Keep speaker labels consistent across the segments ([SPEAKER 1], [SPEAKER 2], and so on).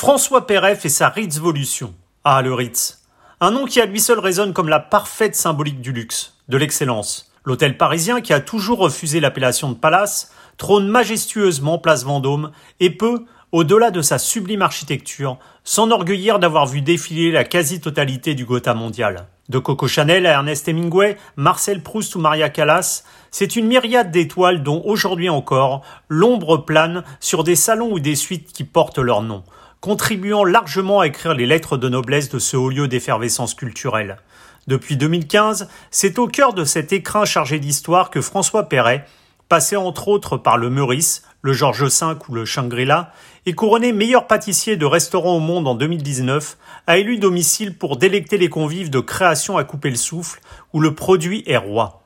[SPEAKER 1] François Perret fait sa Ritzvolution. Ah, le Ritz. Un nom qui à lui seul résonne comme la parfaite symbolique du luxe, de l'excellence. L'hôtel parisien, qui a toujours refusé l'appellation de palace, trône majestueusement place Vendôme et peut, au-delà de sa sublime architecture, s'enorgueillir d'avoir vu défiler la quasi-totalité du Gotha mondial. De Coco Chanel à Ernest Hemingway, Marcel Proust ou Maria Callas, c'est une myriade d'étoiles dont aujourd'hui encore l'ombre plane sur des salons ou des suites qui portent leur nom contribuant largement à écrire les lettres de noblesse de ce haut lieu d'effervescence culturelle. Depuis 2015, c'est au cœur de cet écrin chargé d'histoire que François Perret, passé entre autres par le Meurice, le Georges V ou le Shangri-La, et couronné meilleur pâtissier de restaurant au monde en 2019, a élu domicile pour délecter les convives de création à couper le souffle, où le produit est roi.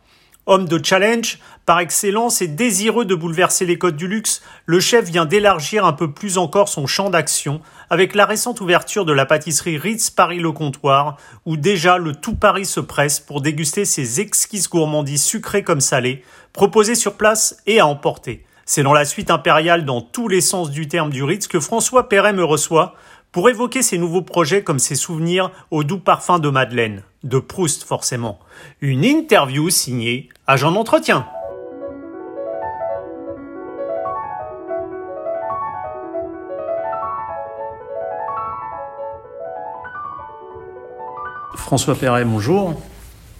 [SPEAKER 1] Homme de challenge, par excellence et désireux de bouleverser les codes du luxe, le chef vient d'élargir un peu plus encore son champ d'action avec la récente ouverture de la pâtisserie Ritz Paris Le Comptoir, où déjà le tout Paris se presse pour déguster ses exquises gourmandises sucrées comme salées, proposées sur place et à emporter. C'est dans la suite impériale dans tous les sens du terme du Ritz que François Perret me reçoit pour évoquer ses nouveaux projets comme ses souvenirs au doux parfum de Madeleine, de Proust forcément. Une interview signée Agent d'entretien. François Perret, bonjour.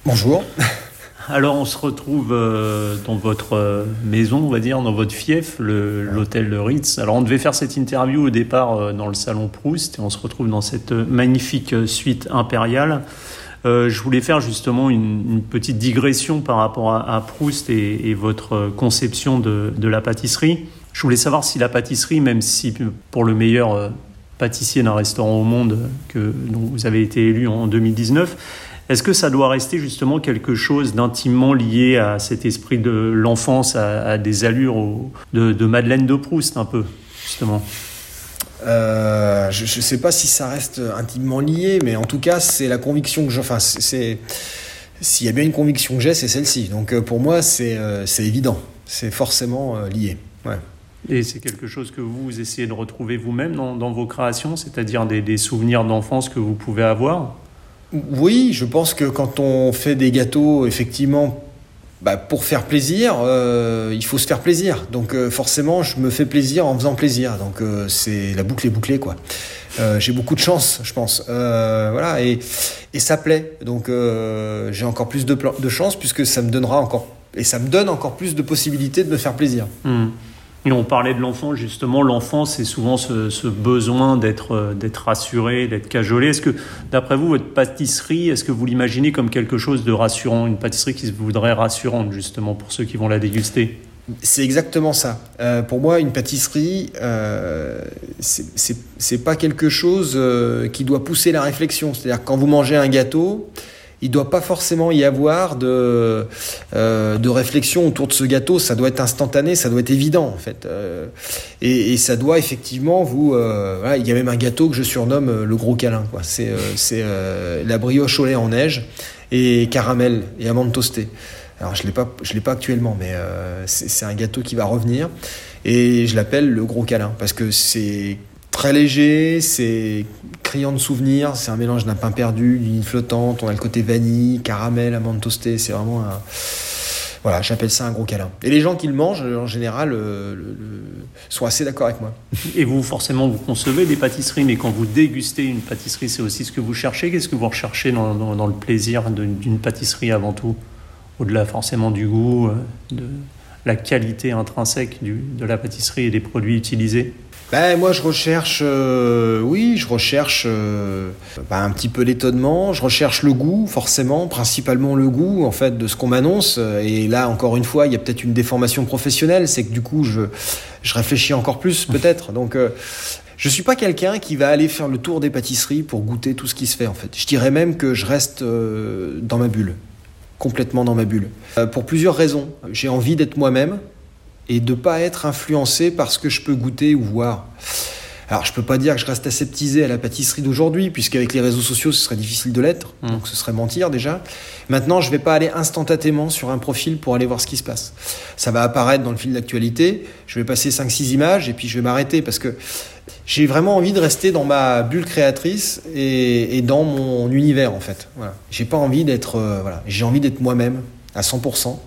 [SPEAKER 2] Bonjour.
[SPEAKER 1] Alors on se retrouve euh, dans votre euh, maison, on va dire, dans votre fief, l'hôtel de Ritz. Alors on devait faire cette interview au départ euh, dans le salon Proust et on se retrouve dans cette magnifique suite impériale. Je voulais faire justement une, petite digression par rapport à, Proust et, votre conception de, la pâtisserie. Je voulais savoir si la pâtisserie, même si pour le meilleur pâtissier d'un restaurant au monde que, dont vous avez été élu en 2019, est-ce que ça doit rester justement quelque chose d'intimement lié à cet esprit de l'enfance, à, des allures de, Madeleine de Proust un peu, justement?
[SPEAKER 2] Euh, je ne sais pas si ça reste intimement lié, mais en tout cas, c'est la conviction que je. Enfin, c'est. S'il y a bien une conviction que j'ai, c'est celle-ci. Donc euh, pour moi, c'est euh, évident. C'est forcément lié. Ouais.
[SPEAKER 1] Et c'est quelque chose que vous essayez de retrouver vous-même dans, vos créations, c'est-à-dire des, des souvenirs d'enfance que vous pouvez avoir?
[SPEAKER 2] Oui, je pense que quand on fait des gâteaux, effectivement, bah, pour faire plaisir, euh, il faut se faire plaisir. Donc euh, forcément, je me fais plaisir en faisant plaisir. Donc euh, c'est la boucle est bouclée, quoi. j'ai beaucoup de chance, je pense. voilà, et, ça plaît. Donc j'ai encore plus de, de chance puisque ça me donnera encore et ça me donne encore plus de possibilités de me faire plaisir.
[SPEAKER 1] Hmm. On parlait de l'enfant, justement, l'enfant, c'est souvent ce, besoin d'être euh, d'être rassuré, d'être cajolé. Est-ce que, d'après vous, votre pâtisserie, est-ce que vous l'imaginez comme quelque chose de rassurant, une pâtisserie qui se voudrait rassurante, justement, pour ceux qui vont la déguster?
[SPEAKER 2] C'est exactement ça. Euh, pour moi, une pâtisserie, euh, c'est pas quelque chose euh, qui doit pousser la réflexion. C'est-à-dire quand vous mangez un gâteau, il doit pas forcément y avoir de, euh, de réflexion autour de ce gâteau. Ça doit être instantané, ça doit être évident en fait. Euh, et, ça doit effectivement vous. Euh, il y a même un gâteau que je surnomme le gros câlin. C'est, c'est la brioche au lait en neige et caramel et amande toastée. Alors je l'ai l'ai pas actuellement, mais c'est un gâteau qui va revenir et je l'appelle le gros câlin parce que c'est très léger, c'est criant de souvenirs, c'est un mélange d'un pain perdu, d'une flottante, on a le côté vanille, caramel, amande toastée, c'est vraiment un... Voilà, j'appelle ça un gros câlin. Et les gens qui le mangent, en général, euh, sont assez d'accord avec moi.
[SPEAKER 1] Et vous, forcément, vous concevez des pâtisseries, mais quand vous dégustez une pâtisserie, c'est aussi ce que vous cherchez. Qu'est-ce que vous recherchez dans, le plaisir d'une pâtisserie avant tout Au-delà forcément du goût, euh, de la qualité intrinsèque de la pâtisserie et des produits utilisés?
[SPEAKER 2] Ben, moi, je recherche, euh, oui, je recherche euh, ben, un petit peu l'étonnement, je recherche le goût, forcément, principalement le goût, en fait, de ce qu'on m'annonce. Et là, encore une fois, il y a peut-être une déformation professionnelle, c'est que du coup, je, je réfléchis encore plus, peut-être. Donc, euh, je suis pas quelqu'un qui va aller faire le tour des pâtisseries pour goûter tout ce qui se fait, en fait. Je dirais même que je reste dans ma bulle, complètement dans ma bulle. pour plusieurs raisons. J'ai envie d'être moi-même, et de ne pas être influencé par ce que je peux goûter ou voir. Alors, je peux pas dire que je reste aseptisé à la pâtisserie d'aujourd'hui, puisqu'avec les réseaux sociaux, ce serait difficile de l'être. Mmh. Donc, ce serait mentir déjà. Maintenant, je vais pas aller instantanément sur un profil pour aller voir ce qui se passe. Ça va apparaître dans le fil d'actualité. Je vais passer 5-6 images et puis je vais m'arrêter parce que j'ai vraiment envie de rester dans ma bulle créatrice et, dans mon univers en fait. Voilà. J'ai pas envie d'être, euh, voilà, j'ai envie d'être moi-même à 100%.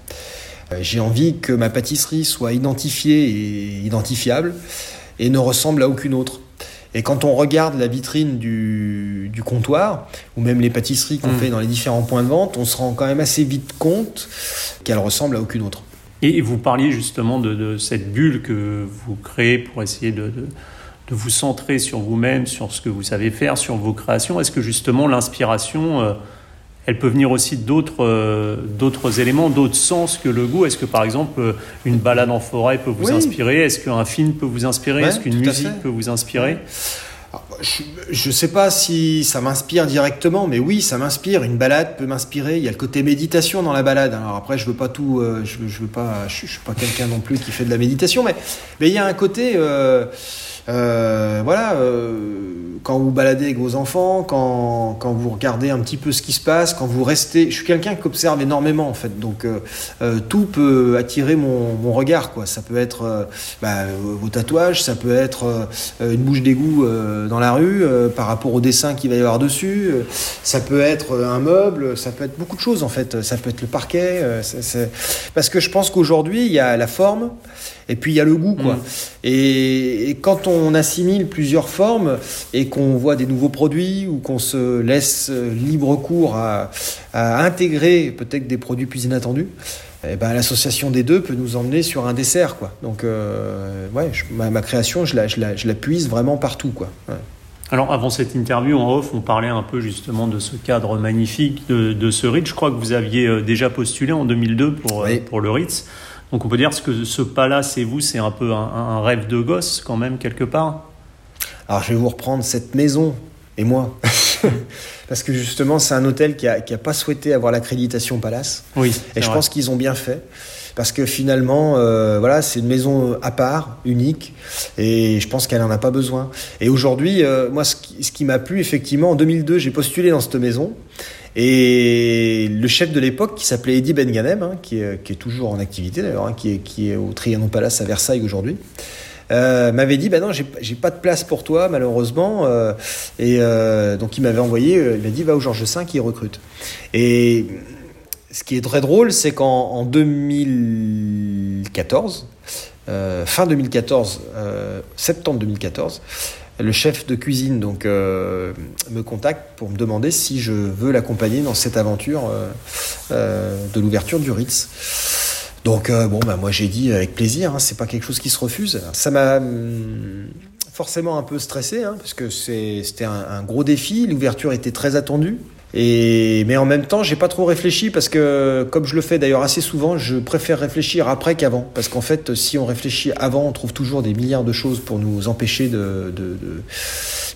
[SPEAKER 2] Euh, j'ai envie que ma pâtisserie soit identifiée et identifiable et ne ressemble à aucune autre. Et quand on regarde la vitrine du, du comptoir, ou même les pâtisseries qu'on mm. fait dans les différents points de vente, on se rend quand même assez vite compte qu'elle ressemble à aucune autre.
[SPEAKER 1] Et vous parliez justement de, de cette bulle que vous créez pour essayer de, de, de vous centrer sur vous-même, sur ce que vous savez faire, sur vos créations. Est-ce que justement l'inspiration... Euh, elle peut venir aussi d'autres euh, d'autres éléments, d'autres sens que le goût. Est-ce que par exemple euh, une balade en forêt peut vous inspirer? Est-ce qu'un film peut vous inspirer? Est-ce qu'une musique peut vous inspirer?
[SPEAKER 2] Je ne sais pas si ça m'inspire directement, mais oui, ça m'inspire. Une balade peut m'inspirer. Il y a le côté méditation dans la balade. Alors après, je veux pas tout, euh, je, veux, veux pas, je, suis pas quelqu'un non plus qui fait de la méditation, mais mais il y a un côté. Euh, euh, voilà, euh, quand vous baladez avec vos enfants, quand, quand, vous regardez un petit peu ce qui se passe, quand vous restez. Je suis quelqu'un qui observe énormément en fait, donc euh, tout peut attirer mon, mon, regard. Quoi. Ça peut être bah, vos tatouages, ça peut être une bouche d'égout dans la rue par rapport au dessin qu'il va y avoir dessus, ça peut être un meuble, ça peut être beaucoup de choses en fait. Ça peut être le parquet. Parce que je pense qu'aujourd'hui, il y a la forme et puis il y a le goût quoi. Mm. Et, quand on assimile plusieurs formes et qu'on voit des nouveaux produits ou qu'on se laisse libre cours à, intégrer peut-être des produits plus inattendus, eh ben, l'association des deux peut nous emmener sur un dessert quoi. Donc euh, ouais, ma, création je la, je, la, je la, puise vraiment partout quoi.
[SPEAKER 1] Alors avant cette interview en off, on parlait un peu justement de ce cadre magnifique de, de ce Ritz. Je crois que vous aviez euh, déjà postulé en 2002 pour, euh, pour le Ritz. Donc on peut dire que ce palace et vous, c'est un peu un, rêve de gosse quand même quelque part.
[SPEAKER 2] Alors je vais vous reprendre cette maison et moi. Parce que justement, c'est un hôtel qui n'a a pas souhaité avoir l'accréditation Palace.
[SPEAKER 1] Oui.
[SPEAKER 2] Et je pense qu'ils ont bien fait. Parce que finalement, euh, voilà, c'est une maison à part, unique, et je pense qu'elle n'en a pas besoin. Et aujourd'hui, euh, moi, ce qui, ce qui m'a plu, effectivement, en 2002, j'ai postulé dans cette maison, et le chef de l'époque, qui s'appelait Eddie Benganem, hein, qui, est, toujours en activité d'ailleurs, hein, qui, est, au Trianon Palace à Versailles aujourd'hui, euh, m'avait dit bah non j'ai pas de place pour toi malheureusement euh, et euh, donc il m'avait envoyé il m'a dit va au Georges V qui recrute. Et ce qui est très drôle c'est qu'en 2014 euh, fin 2014 septembre 2014 le chef de cuisine donc euh, me contacte pour me demander si je veux l'accompagner dans cette aventure euh, euh, de l'ouverture du Ritz. Donc bon bah moi j'ai dit avec plaisir, hein, c'est pas quelque chose qui se refuse. Ça m'a hum, forcément un peu stressé hein, parce que c'était un, un, gros défi. L'ouverture était très attendue. Et, mais en même temps, j'ai pas trop réfléchi parce que, comme je le fais d'ailleurs assez souvent, je préfère réfléchir après qu'avant. Parce qu'en fait, si on réfléchit avant, on trouve toujours des milliards de choses pour nous empêcher de, de, de,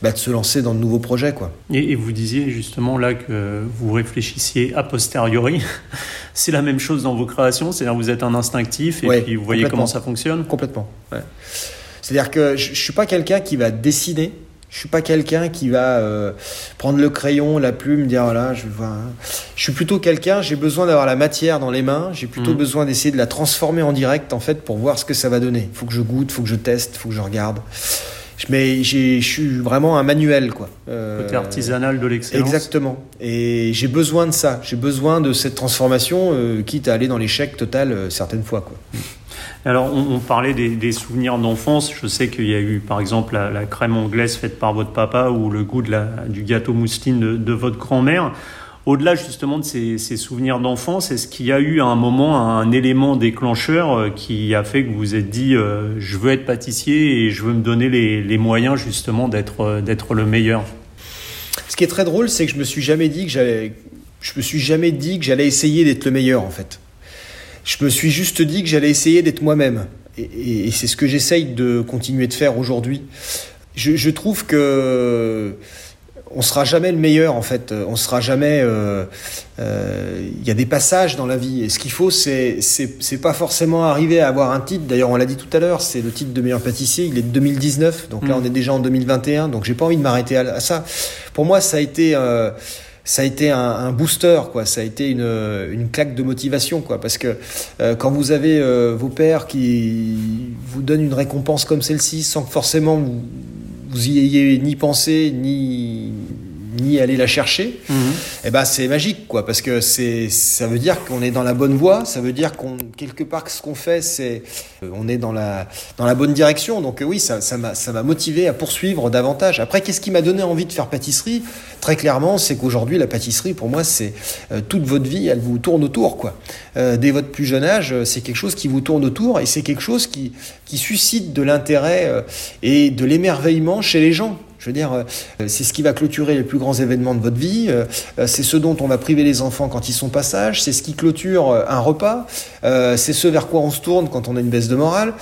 [SPEAKER 2] bah, de se lancer dans de nouveaux projets. Quoi.
[SPEAKER 1] Et, vous disiez justement là que vous réfléchissiez a posteriori. C'est la même chose dans vos créations, c'est-à-dire vous êtes un instinctif et puis vous voyez comment ça fonctionne
[SPEAKER 2] Complètement. Ouais. C'est-à-dire que je, je suis pas quelqu'un qui va dessiner je suis pas quelqu'un qui va euh, prendre le crayon, la plume, dire voilà, je vois. Hein. Je suis plutôt quelqu'un, j'ai besoin d'avoir la matière dans les mains, j'ai plutôt mm. besoin d'essayer de la transformer en direct en fait pour voir ce que ça va donner. Faut que je goûte, faut que je teste, faut que je regarde. Mais je suis vraiment un manuel quoi.
[SPEAKER 1] Euh, Côté artisanal de l'excellence.
[SPEAKER 2] Exactement. Et j'ai besoin de ça. J'ai besoin de cette transformation, euh, quitte à aller dans l'échec total euh, certaines fois quoi.
[SPEAKER 1] Alors, on, parlait des, souvenirs d'enfance. Je sais qu'il y a eu, par exemple, la, crème anglaise faite par votre papa ou le goût du gâteau mousseline de, votre grand-mère. Au-delà justement de ces, souvenirs d'enfance, est-ce qu'il y a eu à un moment un élément déclencheur euh, qui a fait que vous vous êtes dit euh, je veux être pâtissier et je veux me donner les, moyens justement d'être euh, le meilleur?
[SPEAKER 2] Ce qui est très drôle, c'est que je me je me suis jamais dit que j'allais essayer d'être le meilleur en fait je me suis juste dit que j'allais essayer d'être moi-même. Et, c'est ce que j'essaye de continuer de faire aujourd'hui. Je, trouve que on sera jamais le meilleur en fait. On sera jamais. Euh, euh, il y a des passages dans la vie et ce qu'il faut, c'est c'est pas forcément arriver à avoir un titre. D'ailleurs, on l'a dit tout à l'heure, c'est le titre de meilleur pâtissier. Il est de 2019, donc là mm. on est déjà en 2021. Donc j'ai pas envie de m'arrêter à, ça. Pour moi, ça a été. Euh, ça a été un, booster, quoi. Ça a été une, une claque de motivation, quoi. Parce que euh, quand vous avez euh, vos pères qui vous donnent une récompense comme celle-ci, sans que forcément vous, vous y ayez ni pensé ni ni aller la chercher,
[SPEAKER 1] Mhm.
[SPEAKER 2] eh ben c'est magique quoi, parce que c'est ça veut dire qu'on est dans la bonne voie, ça veut dire qu'on quelque part que ce qu'on fait c'est euh, on est dans la dans la bonne direction. Donc euh, oui, ça ça m'a ça m'a motivé à poursuivre davantage. Après, qu'est-ce qui m'a donné envie de faire pâtisserie? Très clairement, c'est qu'aujourd'hui la pâtisserie pour moi c'est euh, toute votre vie, elle vous tourne autour quoi. Euh, dès votre plus jeune âge, c'est quelque chose qui vous tourne autour et c'est quelque chose qui qui suscite de l'intérêt et de l'émerveillement chez les gens. Je veux dire, euh, c'est ce qui va clôturer les plus grands événements de votre vie. euh, euh, C'est ce dont on va priver les enfants quand ils sont pas sages. C'est ce qui clôture un repas. C'est ce vers quoi on se tourne quand on a une baisse de morale.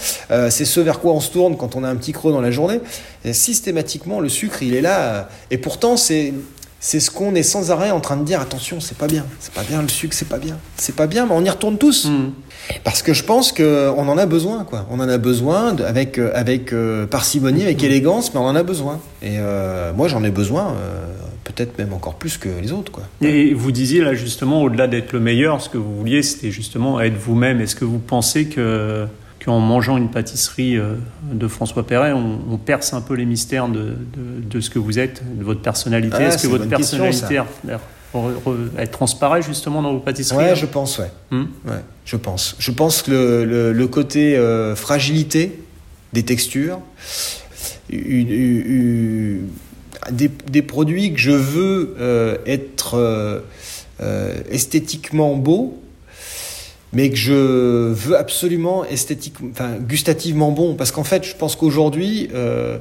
[SPEAKER 2] C'est ce vers quoi on se tourne quand on a un petit creux dans la journée. Et systématiquement, le sucre, il est là. Et pourtant, c'est c'est ce qu'on est sans arrêt en train de dire. Attention, c'est pas bien. C'est pas bien le sucre, c'est pas bien. C'est pas bien, mais on y retourne tous.
[SPEAKER 1] Mhm.
[SPEAKER 2] Parce que je pense qu'on en a besoin, quoi. On en a besoin de- avec, euh, avec euh, parcimonie, avec élégance, mais on en a besoin. Et euh, moi, j'en ai besoin, euh, peut-être même encore plus que les autres, quoi.
[SPEAKER 1] Et vous disiez là justement, au-delà d'être le meilleur, ce que vous vouliez, c'était justement être vous-même. Est-ce que vous pensez que qu'en mangeant une pâtisserie euh, de François Perret, on, on perce un peu les mystères de, de, de ce que vous êtes, de votre personnalité
[SPEAKER 2] Ah,
[SPEAKER 1] Est-ce que votre personnalité elle- elle transparaît justement dans vos pâtisseries
[SPEAKER 2] Ouais,
[SPEAKER 1] là
[SPEAKER 2] je pense, ouais.
[SPEAKER 1] Hmm
[SPEAKER 2] Ouais, je pense. Je pense que le, le, le côté euh, fragilité des textures, une- une- une- des, des produits que je veux euh, être euh, esthétiquement beaux, mais que je veux absolument esthétique, enfin gustativement bon, parce qu'en fait, je pense qu'aujourd'hui, euh,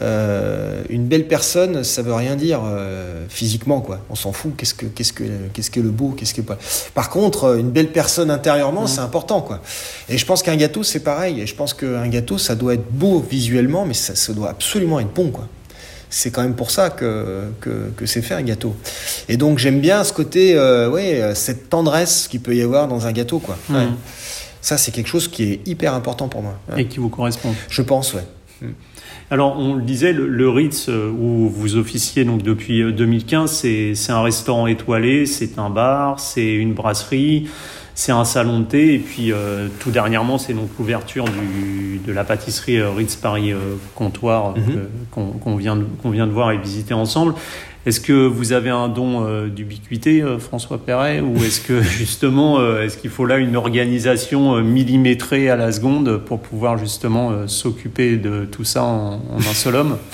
[SPEAKER 2] euh, une belle personne, ça veut rien dire euh, physiquement, quoi. On s'en fout. Qu'est-ce que, qu'est-ce que, qu'est-ce que le beau, qu'est-ce que pas. Par contre, une belle personne intérieurement, c'est important, quoi. Et je pense qu'un gâteau, c'est pareil. Et je pense qu'un gâteau, ça doit être beau visuellement, mais ça, ça doit absolument être bon, quoi. C'est quand même pour ça que, que, que c'est fait un gâteau. Et donc j'aime bien ce côté, euh, ouais, euh, cette tendresse qu'il peut y avoir dans un gâteau, quoi. Ouais. Ça, c'est quelque chose qui est hyper important pour moi. Ouais.
[SPEAKER 1] et qui vous correspond.
[SPEAKER 2] Je pense, ouais.
[SPEAKER 1] Alors, on le disait, le, le Ritz euh, où vous officiez donc depuis euh, 2015, c'est c'est un restaurant étoilé, c'est un bar, c'est une brasserie, c'est un salon de thé, et puis euh, tout dernièrement, c'est donc l'ouverture du- de la pâtisserie euh, Ritz Paris euh, Comptoir
[SPEAKER 2] Mhm.
[SPEAKER 1] que- qu'on vient, vient de voir et visiter ensemble. Est-ce que vous avez un don euh, d'ubiquité, euh, François Perret, ou est-ce que justement, euh, est-ce qu'il faut là une organisation euh, millimétrée à la seconde pour pouvoir justement euh, s'occuper de tout ça en, en un seul homme?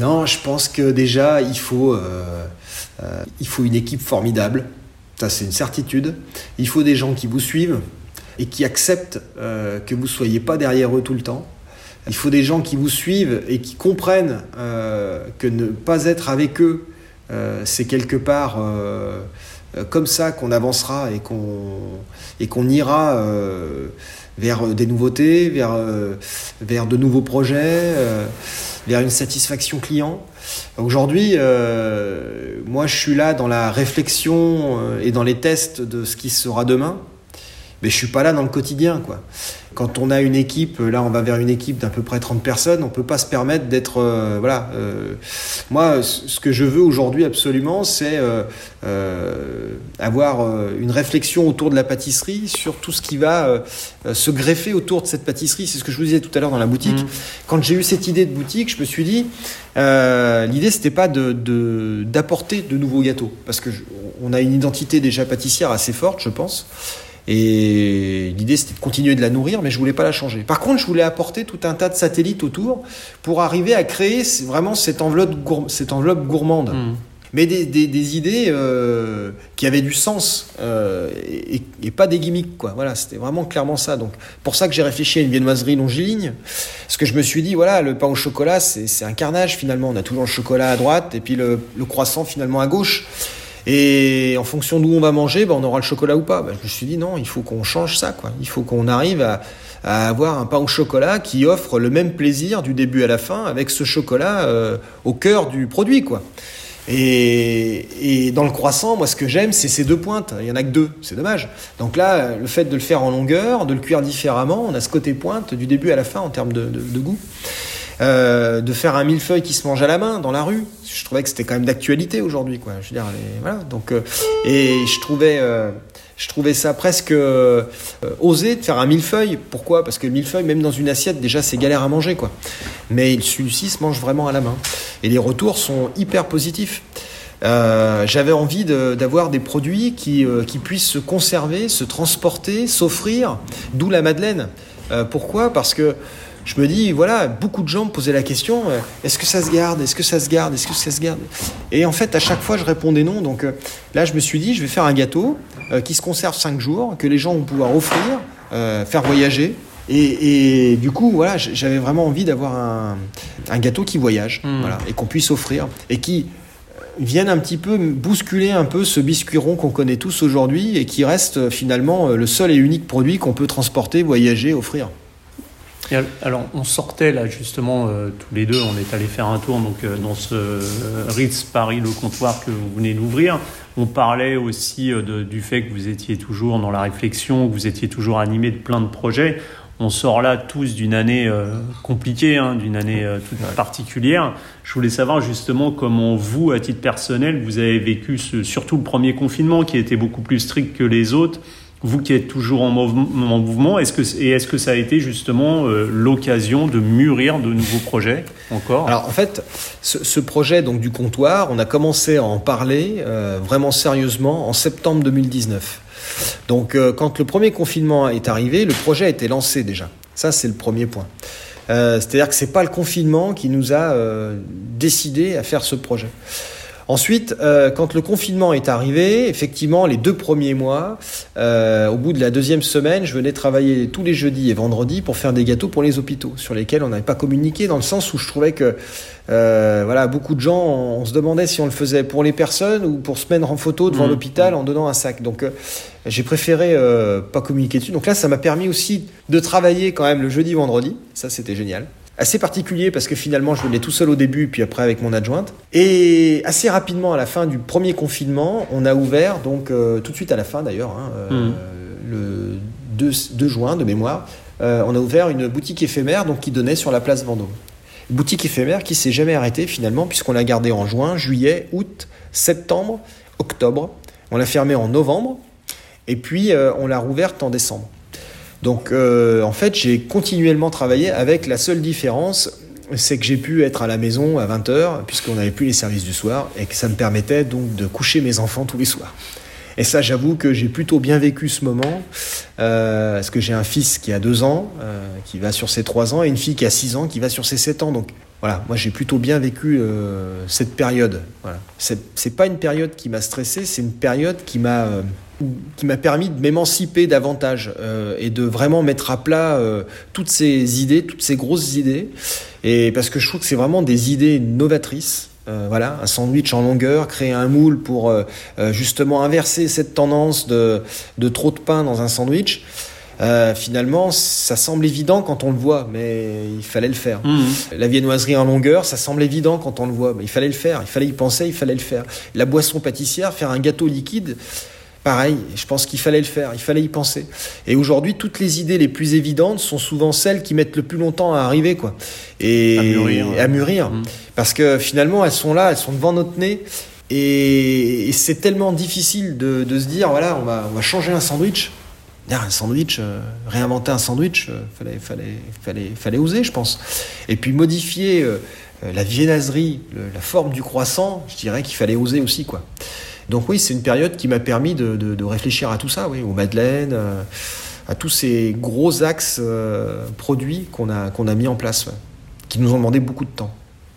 [SPEAKER 2] Non, je pense que déjà, il faut, euh, euh, il faut une équipe formidable. C'est une certitude. Il faut des gens qui vous suivent et qui acceptent euh, que vous soyez pas derrière eux tout le temps. Il faut des gens qui vous suivent et qui comprennent euh, que ne pas être avec eux, euh, c'est quelque part comme ça qu'on avancera et qu'on ira vers des nouveautés, vers, vers de nouveaux projets, vers une satisfaction client. Aujourd'hui, euh, moi, je suis là dans la réflexion euh, et dans les tests de ce qui sera demain, mais je suis pas là dans le quotidien, quoi. Quand on a une équipe, là, on va vers une équipe d'à peu près 30 personnes, on peut pas se permettre d'être, euh, voilà. euh, moi, ce que je veux aujourd'hui absolument, c'est euh, avoir une réflexion autour de la pâtisserie sur tout ce qui va se greffer autour de cette pâtisserie. C'est ce que je vous disais tout à l'heure dans la boutique.
[SPEAKER 1] Mhm.
[SPEAKER 2] Quand j'ai eu cette idée de boutique, je me suis dit, l'idée c'était pas de de- d'apporter de, nouveaux gâteaux, parce que je- on a une identité déjà pâtissière assez forte, je pense. Et l'idée c'était de continuer de la nourrir, mais je voulais pas la changer. Par contre, je voulais apporter tout un tas de satellites autour pour arriver à créer vraiment cette enveloppe, gour- cette enveloppe gourmande
[SPEAKER 1] Hmm.
[SPEAKER 2] mais des, des, des idées euh, qui avaient du sens euh, et, et pas des gimmicks quoi. Voilà, c'était vraiment clairement ça. Donc pour ça que j'ai réfléchi à une viennoiserie longiligne, parce que je me suis dit voilà le pain au chocolat c'est c'est un carnage finalement. On a toujours le chocolat à droite et puis le, le croissant finalement à gauche. Et en fonction d'où on va manger, ben, on aura le chocolat ou pas. Ben, je me suis dit non, il faut qu'on change ça quoi. Il faut qu'on arrive à, à avoir un pain au chocolat qui offre le même plaisir du début à la fin avec ce chocolat euh, au cœur du produit quoi. Et, et dans le croissant, moi, ce que j'aime, c'est ces deux pointes. Il y en a que deux, c'est dommage. Donc là, le fait de le faire en longueur, de le cuire différemment, on a ce côté pointe du début à la fin en termes de, de- de goût. Euh, de faire un millefeuille qui se mange à la main dans la rue, je trouvais que c'était quand même d'actualité aujourd'hui, quoi. Je veux dire, voilà. Donc, euh, et je trouvais, euh, Je trouvais ça presque osé de faire un millefeuille. Pourquoi? Parce que le millefeuille, même dans une assiette, déjà, c'est galère à manger, quoi. Mais celui-ci se mange vraiment à la main. Et les retours sont hyper positifs. J'avais envie d'avoir des produits qui, qui, puissent se conserver, se transporter, s'offrir, d'où la Madeleine. Pourquoi? Parce que je me dis, voilà, beaucoup de gens me posaient la question, est-ce que ça se garde Est-ce que ça se garde Est-ce que ça se garde? Et en fait, à chaque fois, je répondais non. Donc là, je me suis dit, je vais faire un gâteau qui se conserve 5 jours, que les gens vont pouvoir offrir, faire voyager. Et, du coup, voilà, j'avais vraiment envie d'avoir un, un, gâteau qui voyage, hmm. voilà, et qu'on puisse offrir, et qui viennent un petit peu bousculer un peu ce biscuit rond qu'on connaît tous aujourd'hui et qui reste euh, finalement euh, le seul et unique produit qu'on peut transporter, voyager, offrir.
[SPEAKER 1] Alors, on sortait là justement euh, tous les deux, on est allé faire un tour donc dans ce Ritz Paris le comptoir que vous venez d'ouvrir. On parlait aussi du fait que vous étiez toujours dans la réflexion, que vous étiez toujours animé de plein de projets on sort là tous d'une année euh, compliquée, hein, d'une année euh, toute particulière. Je voulais savoir justement comment vous, à titre personnel, vous avez vécu surtout le premier confinement qui était beaucoup plus strict que les autres. Vous qui êtes toujours en mouvement, est-ce que, et est-ce que ça a été justement euh, l'occasion de mûrir de nouveaux projets encore?
[SPEAKER 2] Alors en fait, ce, projet donc du comptoir, on a commencé à en parler vraiment sérieusement en septembre 2019. Donc euh, quand le premier confinement est arrivé, le projet a été lancé déjà. Ça, c'est le premier point. Euh, c'est-à-dire que ce n'est pas le confinement qui nous a euh, décidé à faire ce projet. Ensuite, quand le confinement est arrivé, effectivement, les deux premiers mois, au bout de la deuxième semaine, je venais travailler tous les jeudis et vendredis pour faire des gâteaux pour les hôpitaux, sur lesquels on n'avait pas communiqué, dans le sens où je trouvais que euh, voilà, beaucoup de gens, on, se demandait si on le faisait pour les personnes ou pour se mettre en photo devant mmh. l'hôpital en donnant un sac. Donc euh, j'ai préféré euh, pas communiquer dessus. Donc là, ça m'a permis aussi de travailler quand même le jeudi, vendredi. Ça, c'était génial assez particulier parce que finalement je venais tout seul au début puis après avec mon adjointe et assez rapidement à la fin du premier confinement on a ouvert donc tout de suite à la fin d'ailleurs hein, mmh. le 2, juin de mémoire on a ouvert une boutique éphémère donc qui donnait sur la place Vendôme Boutique éphémère qui s'est jamais arrêtée finalement, puisqu'on l'a gardée en juin, juillet, août, septembre, octobre. On l'a fermée en novembre, et puis euh, on l'a rouverte en décembre. Donc euh, en fait, j'ai continuellement travaillé avec la seule différence, c'est que j'ai pu être à la maison à 20h, puisqu'on n'avait plus les services du soir, et que ça me permettait donc de coucher mes enfants tous les soirs. Et ça, j'avoue que j'ai plutôt bien vécu ce moment, euh, parce que j'ai un fils qui a 2 ans, euh, qui va sur ses 3 ans, et une fille qui a 6 ans, qui va sur ses 7 ans. Donc voilà, moi j'ai plutôt bien vécu cette période. Voilà. C'est pas une période qui m'a stressé, c'est une période qui m'a qui m'a permis de m'émanciper davantage et de vraiment mettre à plat toutes ces idées, toutes ces grosses idées. Et parce que je trouve que c'est vraiment des idées novatrices. Euh, voilà, un sandwich en longueur, créer un moule pour euh, euh, justement inverser cette tendance de, de, trop de pain dans un sandwich. finalement, ça semble évident quand on le voit, mais il fallait le faire. Mmh. La viennoiserie en longueur, ça semble évident quand on le voit, mais il fallait le faire, il fallait y penser, il fallait le faire. La boisson pâtissière, faire un gâteau liquide, Pareil, je pense qu'il fallait le faire, il fallait y penser. Et aujourd'hui, toutes les idées les plus évidentes sont souvent celles qui mettent le plus longtemps à arriver, quoi. Et à mûrir. Mmh. Parce que finalement, elles sont là, elles sont devant notre nez. Et, c'est tellement difficile de, se dire, voilà, on va, on va changer un sandwich. Un sandwich, euh, réinventer un sandwich, euh, fallait, fallait, fallait, fallait oser, je pense. Et puis modifier euh, la viennaserie, la forme du croissant, je dirais qu'il fallait oser aussi, quoi. Donc oui, c'est une période qui m'a permis de, réfléchir à tout ça, oui, aux madeleines, euh, à tous ces gros axes euh, produits qu'on a, qu'on a mis en place, qui nous ont demandé beaucoup de temps.